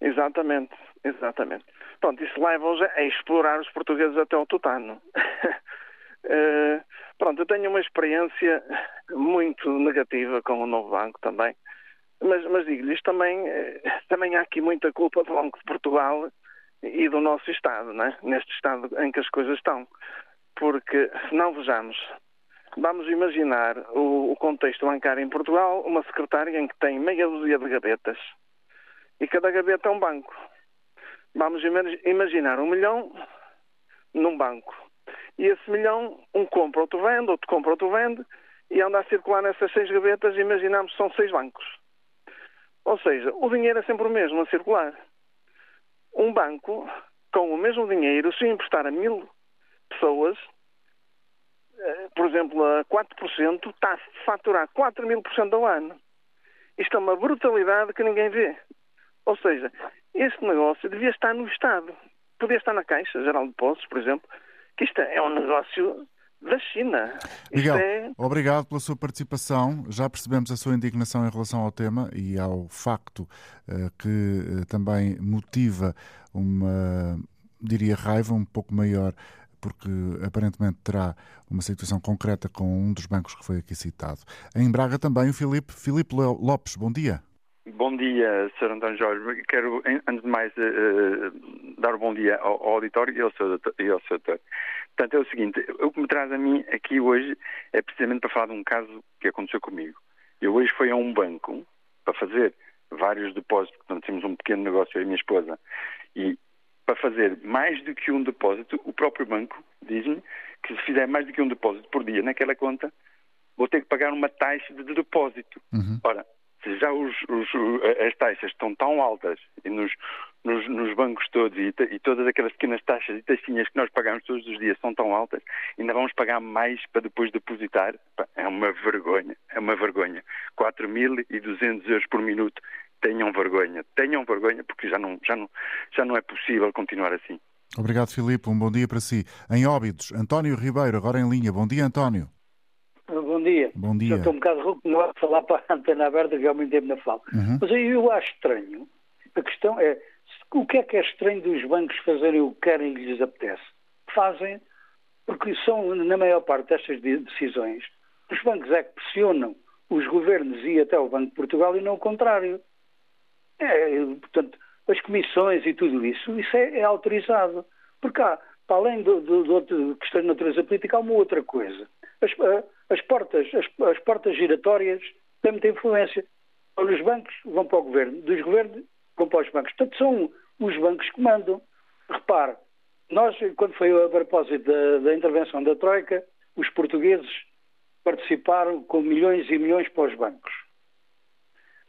Exatamente, exatamente. Pronto, isso leva-os a explorar os portugueses até ao tutano. uh, pronto, eu tenho uma experiência muito negativa com o novo banco também, mas, mas digo-lhe, isto também, uh, também há aqui muita culpa do Banco de Portugal e do nosso Estado, né? neste Estado em que as coisas estão. Porque, se não vejamos, vamos imaginar o, o contexto bancário em Portugal, uma secretária em que tem meia dúzia de gavetas e cada gaveta é um banco. Vamos imaginar um milhão num banco. E esse milhão, um compra, outro vende, outro compra, outro vende, e anda a circular nessas seis gavetas, imaginamos que são seis bancos. Ou seja, o dinheiro é sempre o mesmo a circular. Um banco, com o mesmo dinheiro, se emprestar a mil pessoas, eh, por exemplo, a 4%, está a faturar 4 mil por cento ao ano. Isto é uma brutalidade que ninguém vê. Ou seja, este negócio devia estar no Estado. Podia estar na Caixa Geral de Depósitos, por exemplo, que isto é um negócio da China. Miguel, é... obrigado pela sua participação. Já percebemos a sua indignação em relação ao tema e ao facto uh, que uh, também motiva uma, diria, raiva um pouco maior, porque aparentemente terá uma situação concreta com um dos bancos que foi aqui citado. Em Braga também o Filipe, Filipe Lopes, bom dia. Bom dia, Sr. António Jorge. Quero, antes de mais, uh, dar um bom dia ao, ao auditório e ao seu, e ao seu doutor. Portanto, é o seguinte, o que me traz a mim aqui hoje é precisamente para falar de um caso que aconteceu comigo. Eu hoje fui a um banco para fazer vários depósitos, portanto, temos um pequeno negócio eu e a minha esposa, e para fazer mais do que um depósito, o próprio banco diz-me que se fizer mais do que um depósito por dia naquela conta, vou ter que pagar uma taxa de depósito. Uhum. Ora, se já os, os, as taxas estão tão altas nos, nos, nos bancos todos e, e, todas aquelas pequenas taxas e taxinhas que nós pagamos todos os dias são tão altas, ainda vamos pagar mais para depois depositar? É uma vergonha, é uma vergonha. 4.200 euros por minuto, tenham vergonha, tenham vergonha porque já não, já não, já não é possível continuar assim. Obrigado, Filipe. Um bom dia para si. Em Óbidos, António Ribeiro, agora em linha. Bom dia, António. Bom dia. Bom dia. Já estou um bocado rouco não a falar para a antena aberta, que há muito tempo não falo. Uhum. Mas aí eu acho estranho. A questão é, o que é que é estranho dos bancos fazerem o que querem e lhes apetece? Fazem, porque são, na maior parte destas decisões, os bancos é que pressionam os governos e até o Banco de Portugal e não o contrário. É, portanto, as comissões e tudo isso, isso é, é autorizado. Porque há, para além de, de, de questões de natureza política, há uma outra coisa. As, as portas, as, as portas giratórias têm muita influência. Os bancos vão para o governo, dos governos vão para os bancos. Portanto, são os bancos que mandam. Repare, nós, quando foi a propósito da, da intervenção da Troika, os portugueses participaram com milhões e milhões para os bancos.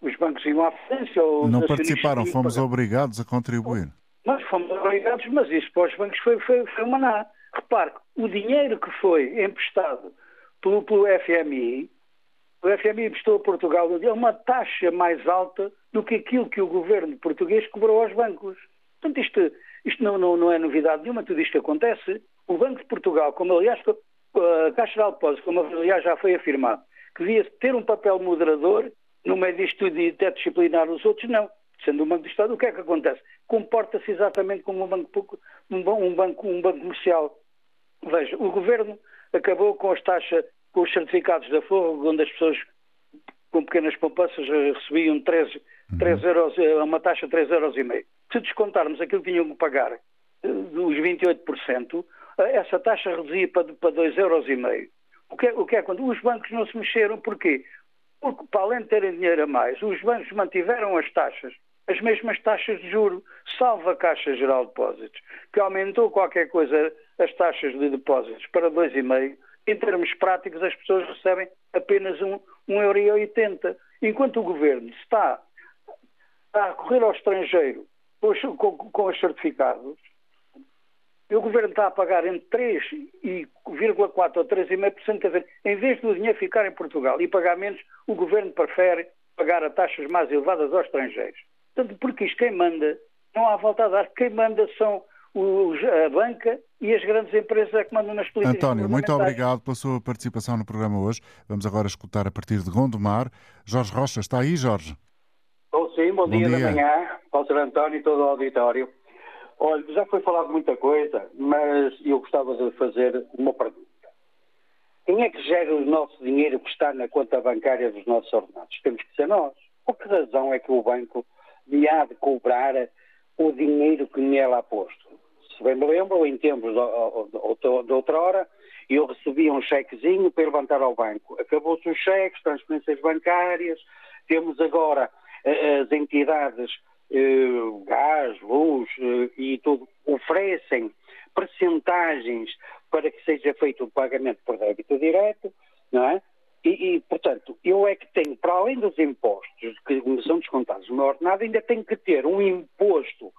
Os bancos iam à falência ou... Não participaram, fomos obrigados a contribuir. Nós fomos obrigados, mas isso para os bancos foi, foi, foi uma ná. Repare, o dinheiro que foi emprestado pelo, pelo FMI, o FMI emprestou a Portugal é uma taxa mais alta do que aquilo que o governo português cobrou aos bancos. Portanto, isto, isto não, não, não é novidade nenhuma, tudo isto acontece. O Banco de Portugal, como aliás a Caixa de Depósitos, como aliás já foi afirmado, que devia ter um papel moderador no meio disto e até disciplinar os outros, não. Sendo um Banco de Estado, o que é que acontece? Comporta-se exatamente como um banco, um banco, um banco comercial. Veja, o governo acabou com as taxas, com os certificados da Fogo, onde as pessoas com pequenas poupanças recebiam 3, 3 uhum. euros, eh, uma taxa de 3,5 euros. Se descontarmos aquilo que tinham que pagar, eh, dos 28%, eh, essa taxa reduzia para, para 2,5 euros. O que, é, o que é quando os bancos não se mexeram, porquê? Porque, para além de terem dinheiro a mais, os bancos mantiveram as taxas, as mesmas taxas de juro, salvo a Caixa Geral de Depósitos, que aumentou qualquer coisa as taxas de depósitos para 2,5, em termos práticos as pessoas recebem apenas um, 1,80€. Enquanto o governo está a correr ao estrangeiro com os certificados, o governo está a pagar entre 3,4% ou 3,5%, quer dizer, em vez do dinheiro ficar em Portugal e pagar menos, o governo prefere pagar a taxas mais elevadas aos estrangeiros. Portanto, porque isto quem manda, não há volta a dar, quem manda são os, a banca e as grandes empresas é que mandam nas políticas. António, muito obrigado pela sua participação no programa hoje. Vamos agora escutar a partir de Gondomar. Jorge Rocha, está aí, Jorge? Oh, sim, bom, bom dia, dia da manhã ao Sr. António e todo o auditório. Olha, já foi falado muita coisa, mas eu gostava de fazer uma pergunta. Quem é que gera o nosso dinheiro que está na conta bancária dos nossos ordenados? Temos que ser nós. Por que razão é que o banco há de cobrar o dinheiro que nela há posto? Se bem me lembro, em tempos de, outra hora, eu recebia um chequezinho para levantar ao banco. Acabou-se os cheques, transferências bancárias, temos agora eh, as entidades eh, gás, luz eh, e tudo, oferecem percentagens para que seja feito o pagamento por débito direto, não é? E, e, portanto, eu é que tenho, para além dos impostos que me são descontados no meu ordenado, ainda tenho que ter um imposto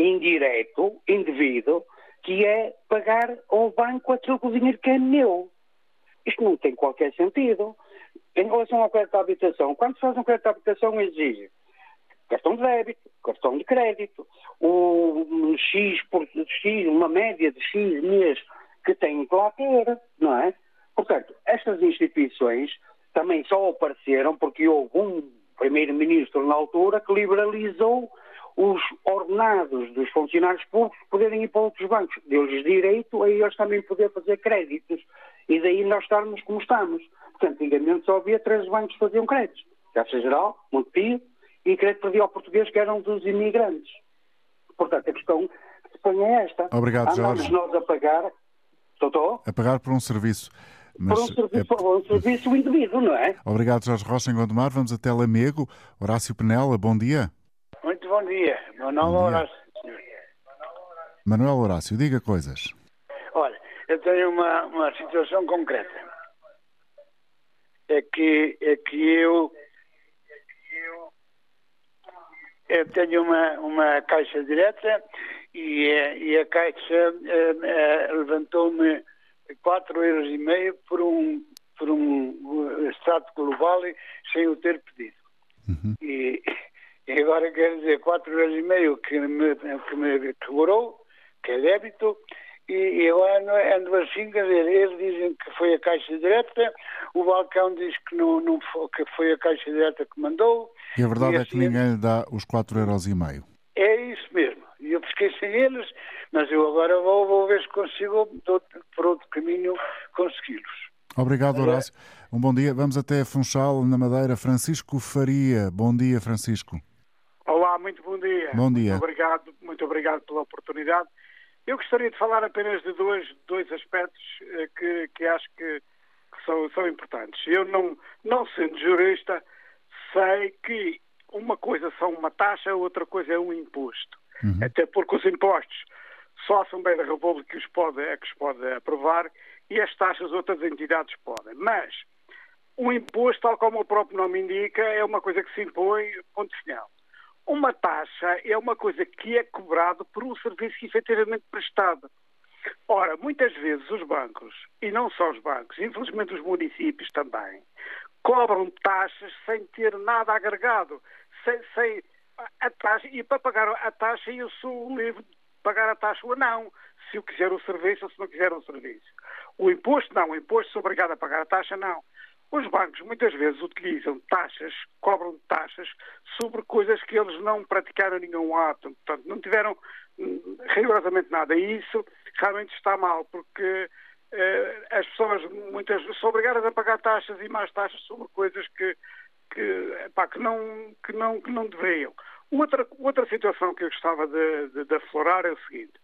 indireto, indevido, que é pagar ao banco aquilo que o dinheiro que é meu. Isto não tem qualquer sentido. Em relação ao crédito à habitação, quando se faz um crédito à habitação, exige cartão de débito, cartão de crédito, um X por X, uma média de X mês que tem que lá ter, não é? Portanto, estas instituições também só apareceram porque houve um primeiro-ministro na altura que liberalizou os ordenados dos funcionários públicos poderem ir para outros bancos. Deu-lhes direito a eles também poder fazer créditos. E daí nós estarmos como estamos. Portanto, antigamente só havia três bancos que faziam créditos. Caixa Geral, Montepio e crédito perdia ao português, que eram dos imigrantes. Portanto, a questão que se põe é esta. Obrigado, Andamos Jorge. nós a pagar... Estou, A pagar por um serviço. Mas por um serviço, é... um serviço indivíduo, não é? Obrigado, Jorge Rocha, em Gondomar. Vamos até Lamego. Horácio Penela, bom dia. Bom dia. Meu nome é Horácio. Manuel Horácio, diga coisas. Olha, eu tenho uma, uma situação concreta. É que, é que eu eu tenho uma, uma caixa direta e, e a caixa uh, uh, levantou-me 4,5 euros por um, por um extrato global sem o ter pedido. Uhum. E, e, agora quer dizer 4,5 euros que me, que me cobrou, que é débito, e eu ando, ando assim, quer dizer, eles dizem que foi a Caixa Direta, o balcão diz que, não, não foi, que foi a Caixa Direta que mandou. E a verdade e é assim, que ninguém lhe dá os 4,5€. É isso mesmo. E eu pesquei sem eles, mas eu agora vou, vou ver se consigo, por outro caminho, consegui-los. Obrigado, Horácio. Um bom dia. Vamos até Funchal, na Madeira. Francisco Faria. Bom dia, Francisco. Olá, muito bom dia. Bom dia. Muito obrigado, muito obrigado pela oportunidade. Eu gostaria de falar apenas de dois, dois aspectos eh, que, que acho que, que são, são importantes. Eu, não, não sendo jurista, sei que uma coisa são uma taxa, outra coisa é um imposto. Uhum. Até porque os impostos só a Assembleia da República os pode, é que os pode aprovar e as taxas outras entidades podem. Mas o imposto, tal como o próprio nome indica, é uma coisa que se impõe, ponto final. Uma taxa é uma coisa que é cobrada por um serviço efetivamente prestado. Ora, muitas vezes os bancos, e não só os bancos, infelizmente os municípios também, cobram taxas sem ter nada agregado, sem, sem a taxa, e para pagar a taxa eu sou livre de pagar a taxa ou não, se eu quiser o serviço ou se não quiser o serviço. O imposto não, o imposto sou obrigado a pagar a taxa não. Os bancos muitas vezes utilizam taxas, cobram taxas sobre coisas que eles não praticaram nenhum ato, portanto não tiveram hum, rigorosamente nada. E isso realmente está mal, porque eh, as pessoas muitas vezes são obrigadas a pagar taxas e mais taxas sobre coisas que, que, que, não, que, não, que não deveriam. Outra, outra situação que eu gostava de, de, de aflorar é o seguinte.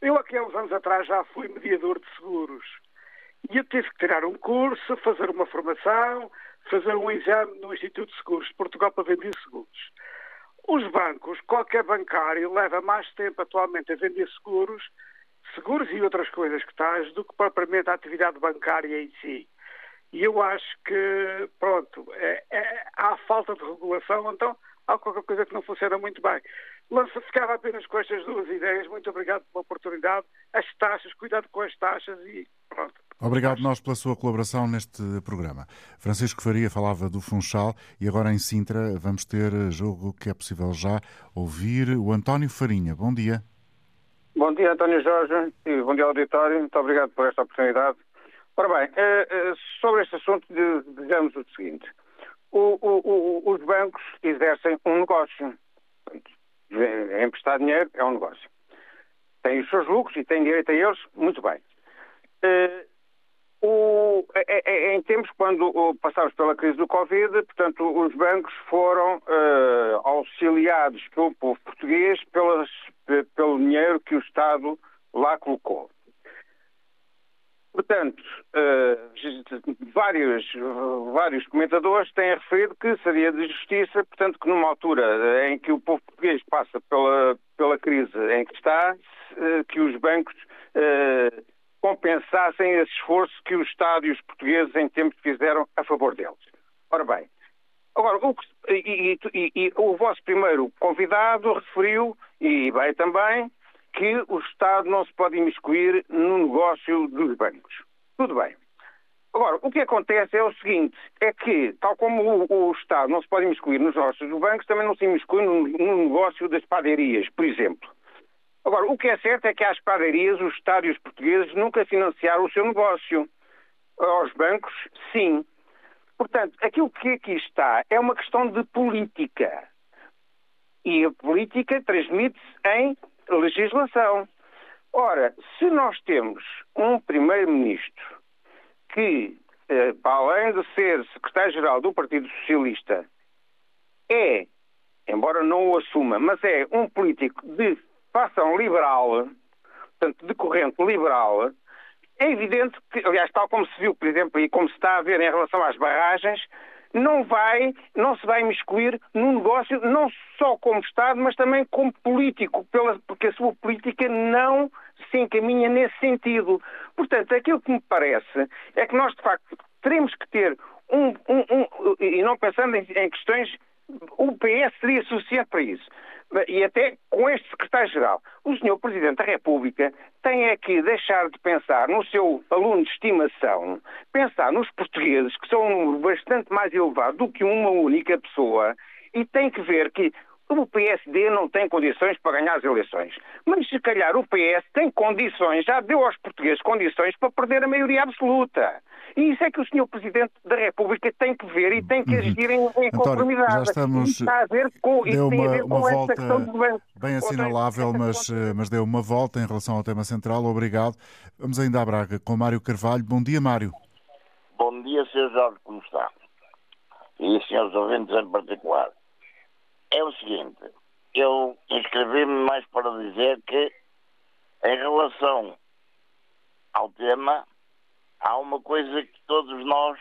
Eu aqui há uns anos atrás já fui mediador de seguros e eu tive que tirar um curso, fazer uma formação, fazer um exame no Instituto de Seguros de Portugal para vender seguros. Os bancos, qualquer bancário, leva mais tempo atualmente a vender seguros, seguros e outras coisas que tais, do que propriamente a atividade bancária em si. E eu acho que, pronto, é, é, há falta de regulação, então há qualquer coisa que não funciona muito bem. Lança, ficava apenas com estas duas ideias. Muito obrigado pela oportunidade. As taxas, cuidado com as taxas e pronto. Obrigado nós pela sua colaboração neste programa. Francisco Faria falava do Funchal e agora em Sintra vamos ter jogo que é possível já ouvir o António Farinha. Bom dia. Bom dia, António Jorge, e bom dia, auditório. Muito obrigado por esta oportunidade. Ora bem, eh, eh, sobre este assunto, digamos o seguinte: o, o, os bancos exercem um negócio. Emprestar dinheiro é um negócio. Tem os seus lucros e tem direito a eles, muito bem. O, é, é, é, em tempos, quando passámos pela crise do Covid, portanto, os bancos foram uh, auxiliados pelo povo português pelas, pelo dinheiro que o Estado lá colocou. Portanto, uh, vários, vários comentadores têm referido que seria de justiça, portanto, que numa altura em que o povo português passa pela, pela crise em que está, uh, que os bancos uh, compensassem esse esforço que o Estado e os portugueses em tempo fizeram a favor deles. Ora bem, agora, o, e, e, e, o vosso primeiro convidado referiu, e bem também, que o Estado não se pode imiscuir no negócio dos bancos. Tudo bem. Agora, o que acontece é o seguinte, é que, tal como o, o Estado não se pode imiscuir nos negócios dos bancos, também não se imiscui no, no negócio das padarias, por exemplo. Agora, o que é certo é que às padarias os Estado e os portugueses nunca financiaram o seu negócio. Aos bancos, sim. Portanto, aquilo que aqui está é uma questão de política. E a política transmite-se em legislação. Ora, se nós temos um primeiro-ministro que, eh, para além de ser secretário-geral do Partido Socialista, é, embora não o assuma, mas é um político de fação liberal, portanto, de corrente liberal, é evidente que, aliás, tal como se viu, por exemplo, e como se está a ver em relação às barragens, não vai, não se vai imiscuir no negócio, não só como Estado, mas também como político, pela, porque a sua política não se encaminha nesse sentido. Portanto, aquilo que me parece é que nós, de facto, teremos que ter um, um, um e não pensando em, em questões, o PS seria suficiente para isso e até com este secretário-geral. O senhor Presidente da República tem é que deixar de pensar no seu aluno de estimação, pensar nos portugueses, que são um número bastante mais elevado do que uma única pessoa, e tem que ver que o PSD não tem condições para ganhar as eleições. Mas se calhar o PS tem condições, já deu aos portugueses condições para perder a maioria absoluta. E isso é que o Sr. Presidente da República tem que ver e tem que uhum. agir em, em conformidade. Já estamos... está a ver com, deu uma, a uma volta bem assinalável, mas, mas deu uma volta em relação ao tema central. Obrigado. Vamos ainda à Braga com Mário Carvalho. Bom dia, Mário. Bom dia, Sr. Jorge, como está? E senhores ouvintes em particular. É o seguinte, eu inscrevi-me mais para dizer que, em relação ao tema, há uma coisa que todos nós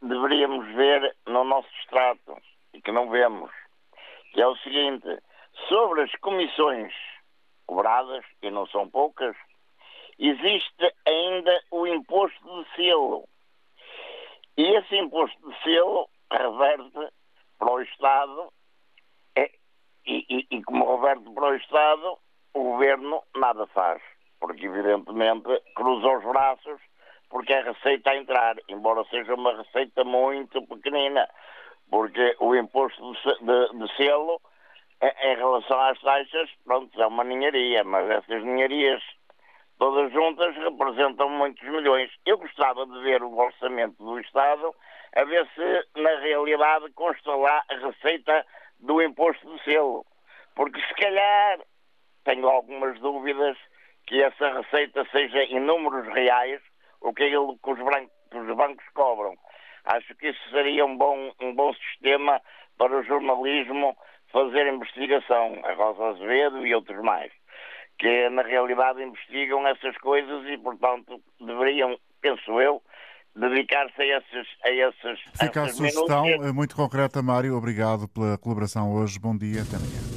deveríamos ver no nosso extrato e que não vemos, que é o seguinte, sobre as comissões cobradas, e não são poucas, existe ainda o imposto de selo. E esse imposto de selo reverte para o Estado e, e, e como reverte para o Estado, o Governo nada faz. porque evidentemente cruza os braços porque é receita a entrar, embora seja uma receita muito pequenina, porque o imposto de, de, de selo, em relação às taxas, pronto, é uma ninharia, mas essas ninharias todas juntas representam muitos milhões. Eu gostava de ver o orçamento do Estado a ver se na realidade consta lá a receita do imposto de selo, porque se calhar tenho algumas dúvidas que essa receita seja em números reais o que é que os, brancos, os bancos cobram. Acho que isso seria um bom, um bom sistema para o jornalismo fazer investigação, a Rosa Azevedo e outros mais, que na realidade investigam essas coisas e, portanto, deveriam, penso eu, dedicar-se a esses, a esses Fica a, a sugestão minutos. muito concreta, Mário. Obrigado pela colaboração hoje. Bom dia, até amanhã.